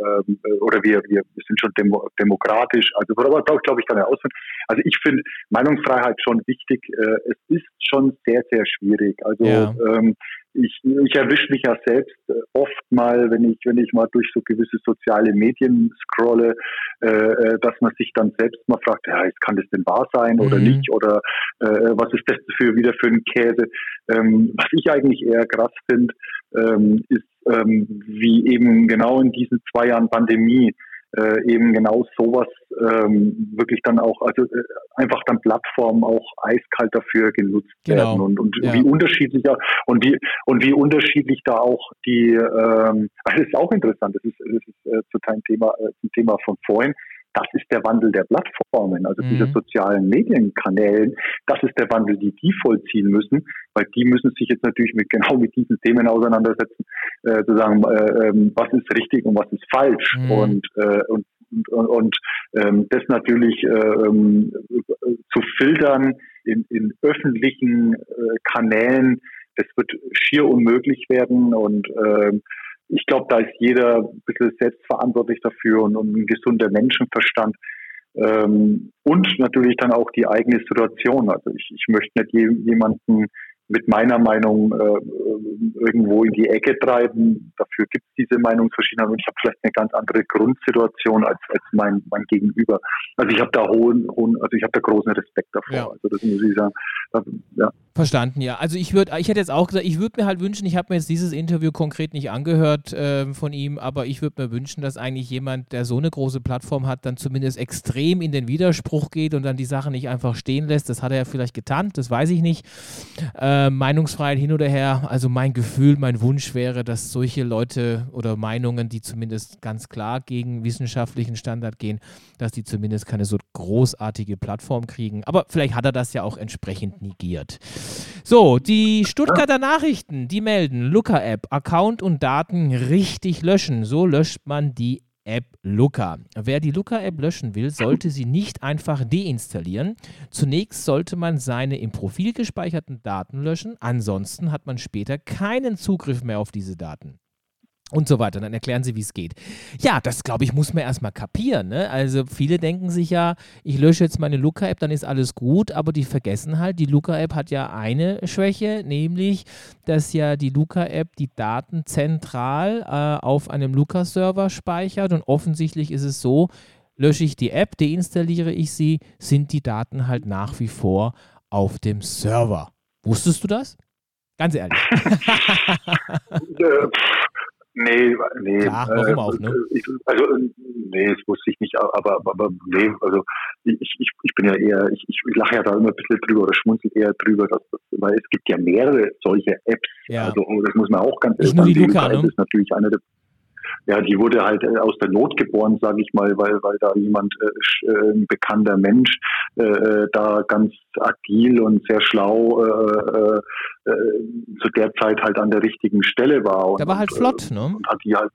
S1: äh, oder wir, wir, sind schon demo, demokratisch, also aber glaube glaub ich ja ausführen. Also ich finde Meinungsfreiheit schon wichtig. Äh, es ist schon sehr, sehr schwierig. Also ja. ähm, ich, ich erwische mich ja selbst äh, oft mal, wenn ich, wenn ich mal durch so gewisse soziale Medien scrolle, äh, äh, dass man sich dann selbst mal fragt, ja, kann das denn wahr sein oder mhm. nicht? Oder äh, was ist das für wieder für ein Käse? Ähm, was ich eigentlich eher krass finde, ähm, ist, ähm, wie eben genau in diesen zwei Jahren Pandemie äh, eben genau sowas ähm, wirklich dann auch, also äh, einfach dann Plattformen auch eiskalt dafür genutzt genau. werden und, und ja. wie unterschiedlich und wie und wie unterschiedlich da auch die, ähm, das ist auch interessant, das ist, das ist äh, zu deinem Thema, äh, zum Thema von vorhin, das ist der Wandel der Plattformen, also mhm. dieser sozialen Medienkanälen. Das ist der Wandel, die die vollziehen müssen, weil die müssen sich jetzt natürlich mit genau mit diesen Themen auseinandersetzen, äh, zu sagen, äh, ähm, was ist richtig und was ist falsch mhm. und, äh, und und, und ähm, das natürlich ähm, zu filtern in, in öffentlichen äh, Kanälen, das wird schier unmöglich werden und ähm, ich glaube, da ist jeder ein bisschen selbstverantwortlich dafür und, und ein gesunder Menschenverstand. Ähm, und natürlich dann auch die eigene Situation. Also ich, ich möchte nicht jemanden mit meiner Meinung äh, irgendwo in die Ecke treiben. Dafür gibt es diese Meinungsverschiedenheit und ich habe vielleicht eine ganz andere Grundsituation als, als mein, mein Gegenüber. Also ich habe da hohen, hohen, also ich habe da großen Respekt davor. Ja. Also das muss ich sagen.
S2: Ja. Verstanden, ja. Also ich würde, ich hätte jetzt auch gesagt, ich würde mir halt wünschen, ich habe mir jetzt dieses Interview konkret nicht angehört äh, von ihm, aber ich würde mir wünschen, dass eigentlich jemand, der so eine große Plattform hat, dann zumindest extrem in den Widerspruch geht und dann die Sache nicht einfach stehen lässt. Das hat er ja vielleicht getan, das weiß ich nicht. Äh, Meinungsfreiheit hin oder her. Also mein Gefühl, mein Wunsch wäre, dass solche Leute oder Meinungen, die zumindest ganz klar gegen wissenschaftlichen Standard gehen, dass die zumindest keine so großartige Plattform kriegen. Aber vielleicht hat er das ja auch entsprechend negiert. So, die Stuttgarter Nachrichten, die melden, Luca-App, Account und Daten richtig löschen. So löscht man die App Luca. Wer die Luca-App löschen will, sollte sie nicht einfach deinstallieren. Zunächst sollte man seine im Profil gespeicherten Daten löschen, ansonsten hat man später keinen Zugriff mehr auf diese Daten und so weiter. Dann erklären sie, wie es geht. Ja, das glaube ich, muss man erstmal kapieren. Ne? Also viele denken sich ja, ich lösche jetzt meine Luca-App, dann ist alles gut, aber die vergessen halt, die Luca-App hat ja eine Schwäche, nämlich, dass ja die Luca-App die Daten zentral äh, auf einem Luca-Server speichert und offensichtlich ist es so, lösche ich die App, deinstalliere ich sie, sind die Daten halt nach wie vor auf dem Server. Wusstest du das? Ganz ehrlich.
S1: Nee, nee.
S2: Klar, warum äh, auch, ne?
S1: Ich, also, nee, das wusste ich nicht, aber, aber nee, also ich, ich, ich bin ja eher, ich, ich lache ja da immer ein bisschen drüber oder schmunzel eher drüber, dass das, weil es gibt ja mehrere solche Apps.
S2: Ja.
S1: Also das muss man auch ganz
S2: ehrlich sagen. Die Luca,
S1: ne? ist natürlich eine der ja, die wurde halt äh, aus der Not geboren, sage ich mal, weil, weil da jemand, äh, äh, ein bekannter Mensch, äh, äh, da ganz agil und sehr schlau äh, äh, zu der Zeit halt an der richtigen Stelle war.
S2: Und, der war halt flott, ne?
S1: Und hat die halt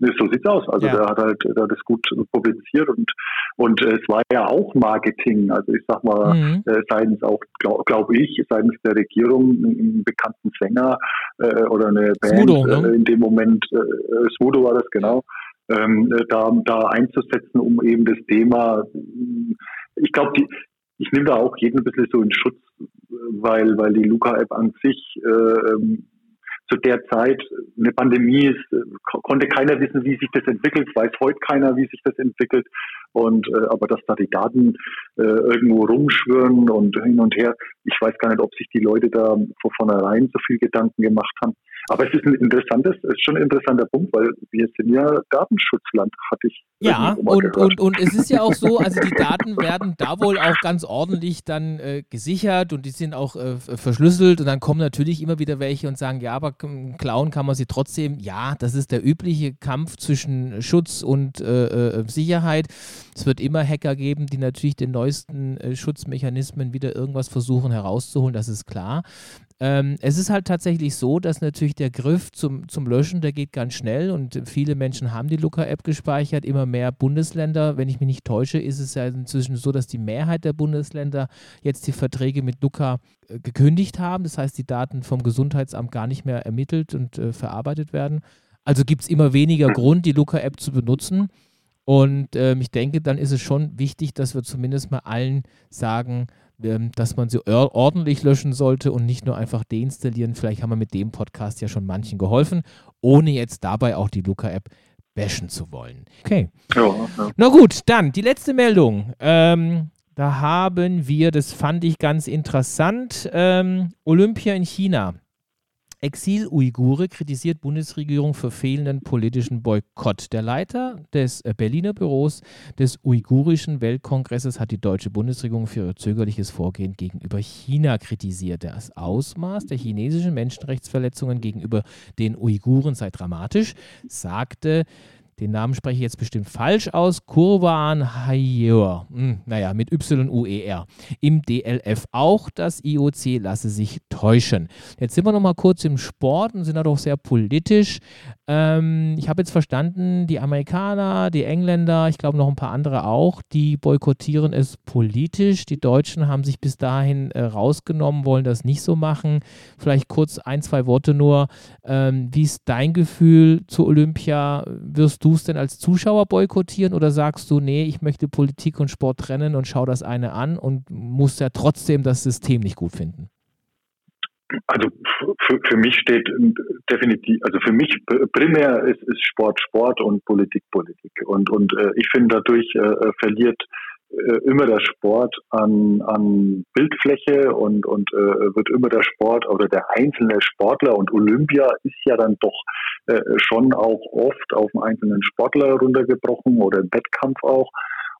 S1: So sieht's aus. Also ja. der hat halt der hat das gut publiziert und und es war ja auch Marketing. Also ich sag mal, mhm. äh, seitens auch, glaube glaub ich, seitens der Regierung einen bekannten Sänger äh, oder eine Band Smudo, ne? äh, in dem Moment, äh, Smudo war das genau, ähm, da, da einzusetzen, um eben das Thema, ich glaube, ich nehme da auch jeden ein bisschen so in Schutz, weil, weil die Luca-App an sich äh, ähm, zu der Zeit eine Pandemie ist, konnte keiner wissen, wie sich das entwickelt, weiß heute keiner, wie sich das entwickelt. Und äh, aber dass da die Daten äh, irgendwo rumschwirren und hin und her, ich weiß gar nicht, ob sich die Leute da von vornherein so viel Gedanken gemacht haben. Aber es ist ein interessantes, es ist schon ein interessanter Punkt, weil wir sind ja Datenschutzland, hatte ich.
S2: Ja, und, und, und es ist ja auch so, also die Daten werden da wohl auch ganz ordentlich dann äh, gesichert und die sind auch äh, verschlüsselt und dann kommen natürlich immer wieder welche und sagen, ja, aber klauen kann man sie trotzdem. Ja, das ist der übliche Kampf zwischen Schutz und äh, äh Sicherheit. Es wird immer Hacker geben, die natürlich den neuesten äh, Schutzmechanismen wieder irgendwas versuchen herauszuholen, das ist klar. Ähm, es ist halt tatsächlich so, dass natürlich der Griff zum, zum Löschen, der geht ganz schnell und viele Menschen haben die Looker-App gespeichert, immer mehr Bundesländer. Wenn ich mich nicht täusche, ist es ja inzwischen so, dass die Mehrheit der Bundesländer jetzt die Verträge mit Looker äh, gekündigt haben. Das heißt, die Daten vom Gesundheitsamt gar nicht mehr ermittelt und äh, verarbeitet werden. Also gibt es immer weniger Grund, die Looker-App zu benutzen. Und ähm, ich denke, dann ist es schon wichtig, dass wir zumindest mal allen sagen, ähm, dass man sie ordentlich löschen sollte und nicht nur einfach deinstallieren. Vielleicht haben wir mit dem Podcast ja schon manchen geholfen, ohne jetzt dabei auch die Luca-App bashen zu wollen. Okay. Ja, ja. Na gut, dann die letzte Meldung. Ähm, da haben wir, das fand ich ganz interessant, ähm, Olympia in China. Exil-Uigure kritisiert Bundesregierung für fehlenden politischen Boykott. Der Leiter des äh, Berliner Büros des Uigurischen Weltkongresses hat die deutsche Bundesregierung für ihr zögerliches Vorgehen gegenüber China kritisiert. Das Ausmaß der chinesischen Menschenrechtsverletzungen gegenüber den Uiguren sei dramatisch, sagte den Namen spreche ich jetzt bestimmt falsch aus, Kurban Hayer, hm, naja, mit Y-U-E-R, im DLF auch. Das IOC lasse sich täuschen. Jetzt sind wir noch mal kurz im Sport und sind da doch sehr politisch. Ähm, ich habe jetzt verstanden, die Amerikaner, die Engländer, ich glaube noch ein paar andere auch, die boykottieren es politisch. Die Deutschen haben sich bis dahin äh, rausgenommen, wollen das nicht so machen. Vielleicht kurz ein, zwei Worte nur. Ähm, wie ist dein Gefühl zu Olympia? Wirst du du es denn als Zuschauer boykottieren oder sagst du, nee, ich möchte Politik und Sport trennen und schau das eine an und muss ja trotzdem das System nicht gut finden?
S1: Also für, für mich steht definitiv, also für mich primär ist, ist Sport Sport und Politik Politik. Und, und äh, ich finde, dadurch äh, verliert äh, immer der Sport an, an Bildfläche und, und äh, wird immer der Sport oder der einzelne Sportler und Olympia ist ja dann doch äh, schon auch oft auf einen einzelnen Sportler runtergebrochen oder im Wettkampf auch.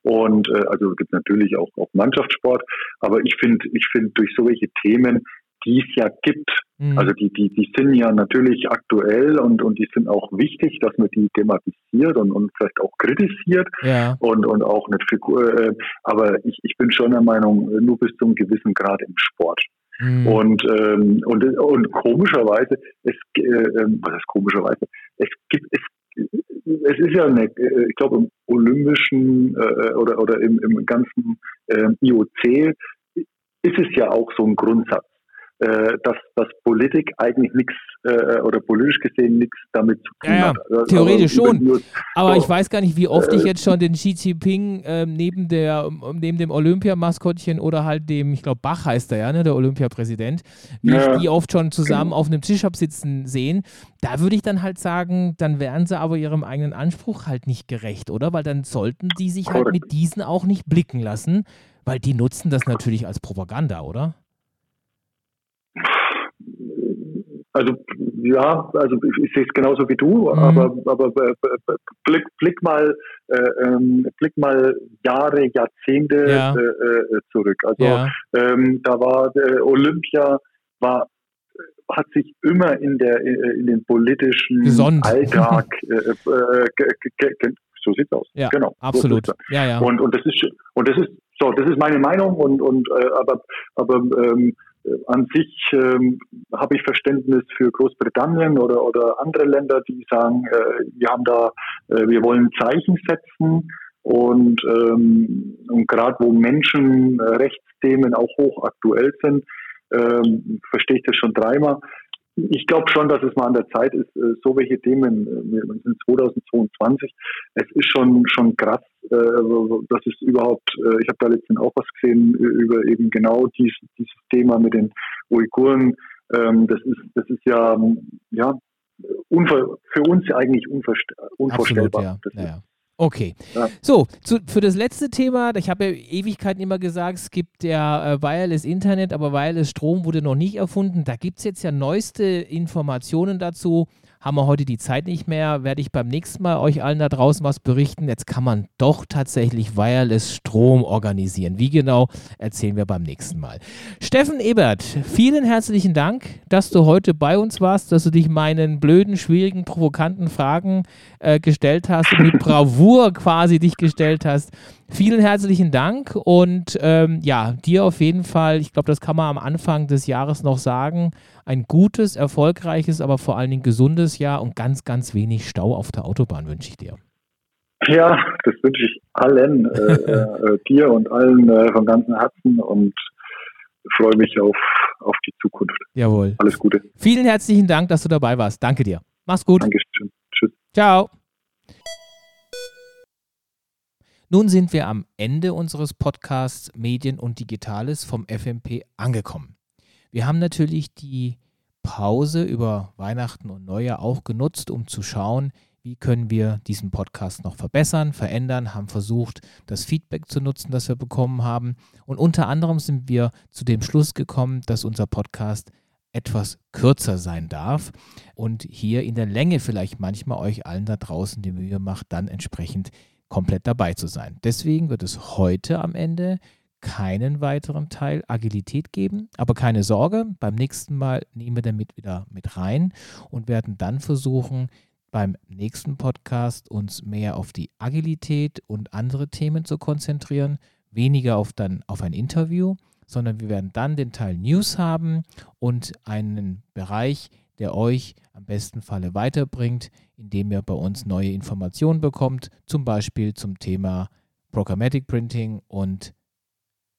S1: Und äh, also gibt natürlich auch, auch Mannschaftssport, aber ich finde, ich finde durch solche Themen die es ja gibt. Mhm. Also die, die, die sind ja natürlich aktuell und, und die sind auch wichtig, dass man die thematisiert und, und vielleicht auch kritisiert ja. und, und auch nicht Figur. Äh, aber ich, ich bin schon der Meinung, nur bis zu einem gewissen Grad im Sport. Mhm. Und, ähm, und, und komischerweise, es, äh, ähm, was ist komischerweise, es gibt, es es ist ja eine, äh, ich glaube, im olympischen äh, oder, oder im, im ganzen äh, IOC ist es ja auch so ein Grundsatz äh, dass, dass Politik eigentlich nichts äh, oder politisch gesehen nichts damit zu tun
S2: ja, ja,
S1: hat.
S2: Also, theoretisch schon. Aber so, ich weiß gar nicht, wie oft äh, ich jetzt schon den Xi Jinping äh, neben, der, neben dem Olympiamaskottchen oder halt dem, ich glaube, Bach heißt er ja, ne, der Olympiapräsident, wie ja, ich die oft schon zusammen genau. auf einem Tisch habe sitzen sehen. Da würde ich dann halt sagen, dann wären sie aber ihrem eigenen Anspruch halt nicht gerecht, oder? Weil dann sollten die sich halt mit diesen auch nicht blicken lassen, weil die nutzen das natürlich als Propaganda, oder?
S1: Also ja, also ich, ich sehe es genauso wie du, mhm. aber, aber äh, blick, blick mal äh, ähm, blick mal Jahre, Jahrzehnte ja. äh, äh zurück. Also ja. ähm, da war äh, Olympia war hat sich immer in der in den politischen
S2: Gesund.
S1: Alltag so sieht's aus.
S2: Ja, genau. Absolut. So ja, ja.
S1: Und und das ist und das ist so, das ist meine Meinung und und aber aber ähm, an sich ähm, habe ich Verständnis für Großbritannien oder, oder andere Länder, die sagen, äh, wir haben da, äh, wir wollen Zeichen setzen und, ähm, und gerade wo Menschenrechtsthemen auch hochaktuell sind, ähm, verstehe ich das schon dreimal. Ich glaube schon, dass es mal an der Zeit ist, äh, so welche Themen, äh, wir sind 2022, es ist schon schon krass, äh, dass es überhaupt, ich habe da letztens auch was gesehen über eben genau dies, dieses Thema mit den Uiguren. Ähm, das ist das ist ja ja für uns eigentlich unvorstellbar.
S2: Absolut, ja. Ja, Okay. Ja. So, zu, für das letzte Thema, ich habe ja Ewigkeiten immer gesagt, es gibt ja äh, Wireless Internet, aber Wireless Strom wurde noch nicht erfunden. Da gibt es jetzt ja neueste Informationen dazu haben wir heute die Zeit nicht mehr, werde ich beim nächsten Mal euch allen da draußen was berichten. Jetzt kann man doch tatsächlich Wireless Strom organisieren. Wie genau, erzählen wir beim nächsten Mal. Steffen Ebert, vielen herzlichen Dank, dass du heute bei uns warst, dass du dich meinen blöden, schwierigen, provokanten Fragen äh, gestellt hast und mit Bravour quasi dich gestellt hast. Vielen herzlichen Dank und ähm, ja, dir auf jeden Fall, ich glaube, das kann man am Anfang des Jahres noch sagen, ein gutes, erfolgreiches, aber vor allen Dingen gesundes Jahr und ganz, ganz wenig Stau auf der Autobahn wünsche ich dir.
S1: Ja, das wünsche ich allen, äh, äh, dir und allen äh, von ganzem Herzen und freue mich auf, auf die Zukunft.
S2: Jawohl.
S1: Alles Gute.
S2: Vielen herzlichen Dank, dass du dabei warst. Danke dir. Mach's gut.
S1: Dankeschön. Tschüss.
S2: Ciao. Nun sind wir am Ende unseres Podcasts Medien und Digitales vom FMP angekommen. Wir haben natürlich die Pause über Weihnachten und Neujahr auch genutzt, um zu schauen, wie können wir diesen Podcast noch verbessern, verändern, haben versucht, das Feedback zu nutzen, das wir bekommen haben. Und unter anderem sind wir zu dem Schluss gekommen, dass unser Podcast etwas kürzer sein darf und hier in der Länge vielleicht manchmal euch allen da draußen die Mühe macht, dann entsprechend komplett dabei zu sein. Deswegen wird es heute am Ende keinen weiteren Teil Agilität geben, aber keine Sorge, beim nächsten Mal nehmen wir damit wieder mit rein und werden dann versuchen, beim nächsten Podcast uns mehr auf die Agilität und andere Themen zu konzentrieren, weniger auf dann auf ein Interview, sondern wir werden dann den Teil News haben und einen Bereich, der euch am besten Falle weiterbringt, indem ihr bei uns neue Informationen bekommt, zum Beispiel zum Thema Programmatic Printing und